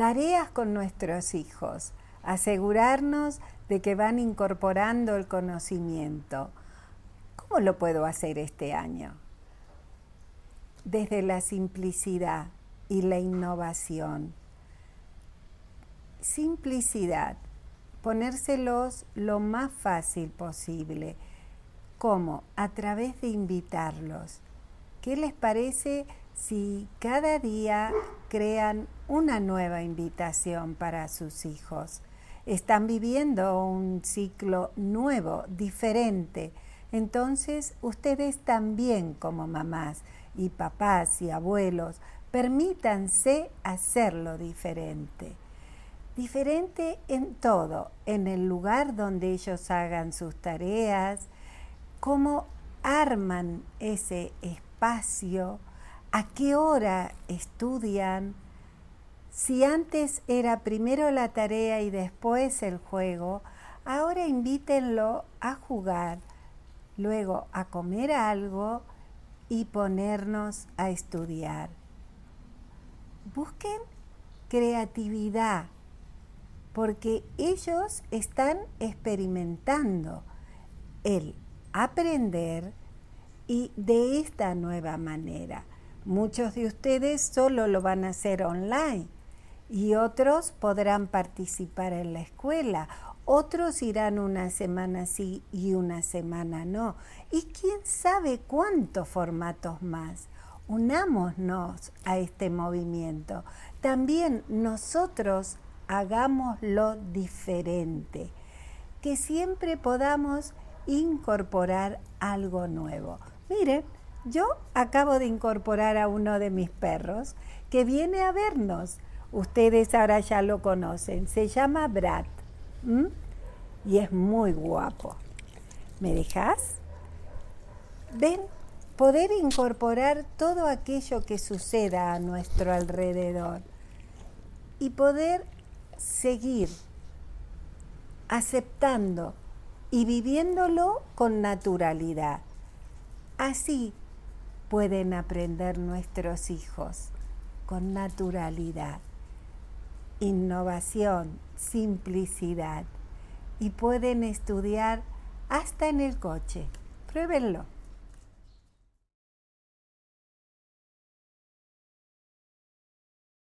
tareas con nuestros hijos, asegurarnos de que van incorporando el conocimiento. ¿Cómo lo puedo hacer este año? Desde la simplicidad y la innovación. Simplicidad, ponérselos lo más fácil posible. ¿Cómo? A través de invitarlos. ¿Qué les parece si cada día crean una nueva invitación para sus hijos? Están viviendo un ciclo nuevo, diferente. Entonces, ustedes también como mamás y papás y abuelos, permítanse hacerlo diferente diferente en todo, en el lugar donde ellos hagan sus tareas, cómo arman ese espacio, a qué hora estudian. Si antes era primero la tarea y después el juego, ahora invítenlo a jugar, luego a comer algo y ponernos a estudiar. Busquen creatividad porque ellos están experimentando el aprender y de esta nueva manera. Muchos de ustedes solo lo van a hacer online y otros podrán participar en la escuela, otros irán una semana sí y una semana no. Y quién sabe cuántos formatos más. Unámonos a este movimiento. También nosotros hagámoslo diferente, que siempre podamos incorporar algo nuevo. Miren, yo acabo de incorporar a uno de mis perros que viene a vernos. Ustedes ahora ya lo conocen. Se llama Brad. Y es muy guapo. ¿Me dejas? Ven, poder incorporar todo aquello que suceda a nuestro alrededor y poder seguir aceptando y viviéndolo con naturalidad. Así pueden aprender nuestros hijos con naturalidad, innovación, simplicidad y pueden estudiar hasta en el coche. Pruébenlo.